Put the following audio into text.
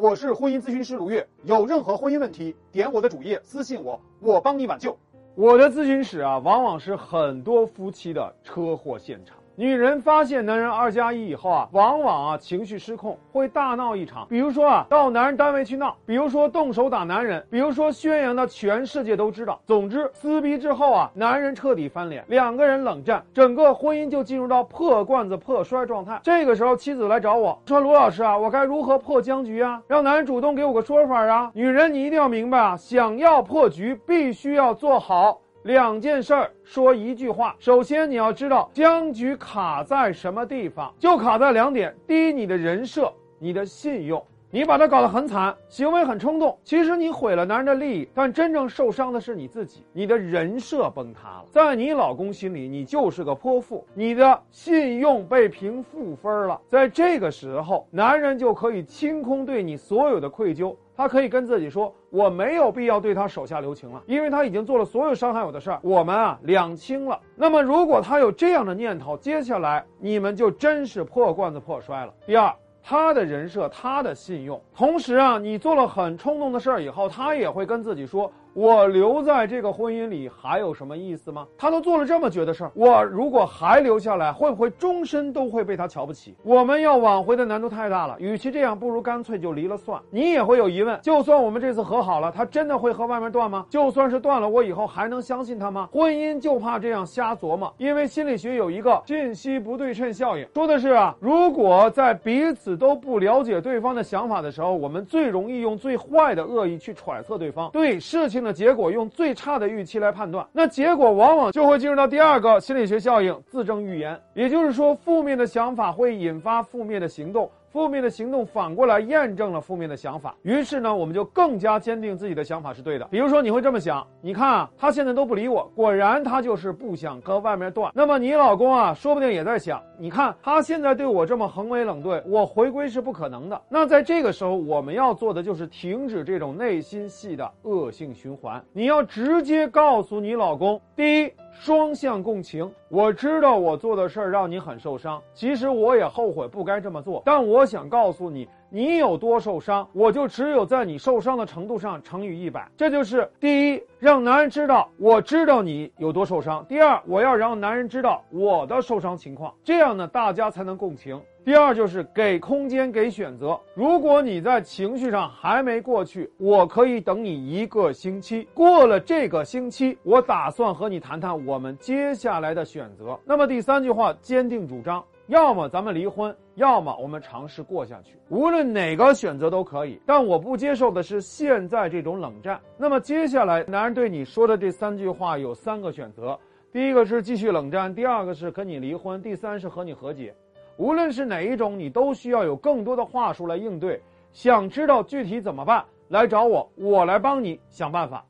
我是婚姻咨询师卢月，有任何婚姻问题，点我的主页私信我，我帮你挽救。我的咨询室啊，往往是很多夫妻的车祸现场。女人发现男人二加一以后啊，往往啊情绪失控，会大闹一场。比如说啊，到男人单位去闹；比如说动手打男人；比如说宣扬的全世界都知道。总之，撕逼之后啊，男人彻底翻脸，两个人冷战，整个婚姻就进入到破罐子破摔状态。这个时候，妻子来找我说：“卢老师啊，我该如何破僵局啊？让男人主动给我个说法啊？”女人，你一定要明白啊，想要破局，必须要做好。两件事儿说一句话。首先，你要知道僵局卡在什么地方，就卡在两点：第一，你的人设，你的信用。你把他搞得很惨，行为很冲动，其实你毁了男人的利益，但真正受伤的是你自己，你的人设崩塌了。在你老公心里，你就是个泼妇，你的信用被评负分了。在这个时候，男人就可以清空对你所有的愧疚。他可以跟自己说：“我没有必要对他手下留情了，因为他已经做了所有伤害我的事儿。我们啊，两清了。那么，如果他有这样的念头，接下来你们就真是破罐子破摔了。第二，他的人设，他的信用。同时啊，你做了很冲动的事儿以后，他也会跟自己说。”我留在这个婚姻里还有什么意思吗？他都做了这么绝的事儿，我如果还留下来，会不会终身都会被他瞧不起？我们要挽回的难度太大了，与其这样，不如干脆就离了算。你也会有疑问，就算我们这次和好了，他真的会和外面断吗？就算是断了，我以后还能相信他吗？婚姻就怕这样瞎琢磨，因为心理学有一个信息不对称效应，说的是啊，如果在彼此都不了解对方的想法的时候，我们最容易用最坏的恶意去揣测对方，对事情的。结果用最差的预期来判断，那结果往往就会进入到第二个心理学效应——自证预言。也就是说，负面的想法会引发负面的行动。负面的行动反过来验证了负面的想法，于是呢，我们就更加坚定自己的想法是对的。比如说，你会这么想：你看啊，他现在都不理我，果然他就是不想和外面断。那么你老公啊，说不定也在想：你看他现在对我这么横眉冷对，我回归是不可能的。那在这个时候，我们要做的就是停止这种内心戏的恶性循环。你要直接告诉你老公：第一。双向共情，我知道我做的事儿让你很受伤，其实我也后悔不该这么做。但我想告诉你，你有多受伤，我就只有在你受伤的程度上乘以一百。这就是第一，让男人知道我知道你有多受伤；第二，我要让男人知道我的受伤情况，这样呢，大家才能共情。第二就是给空间，给选择。如果你在情绪上还没过去，我可以等你一个星期。过了这个星期，我打算和你谈谈我们接下来的选择。那么第三句话，坚定主张，要么咱们离婚，要么我们尝试过下去。无论哪个选择都可以，但我不接受的是现在这种冷战。那么接下来，男人对你说的这三句话有三个选择：第一个是继续冷战，第二个是跟你离婚，第三是和你和解。无论是哪一种，你都需要有更多的话术来应对。想知道具体怎么办，来找我，我来帮你想办法。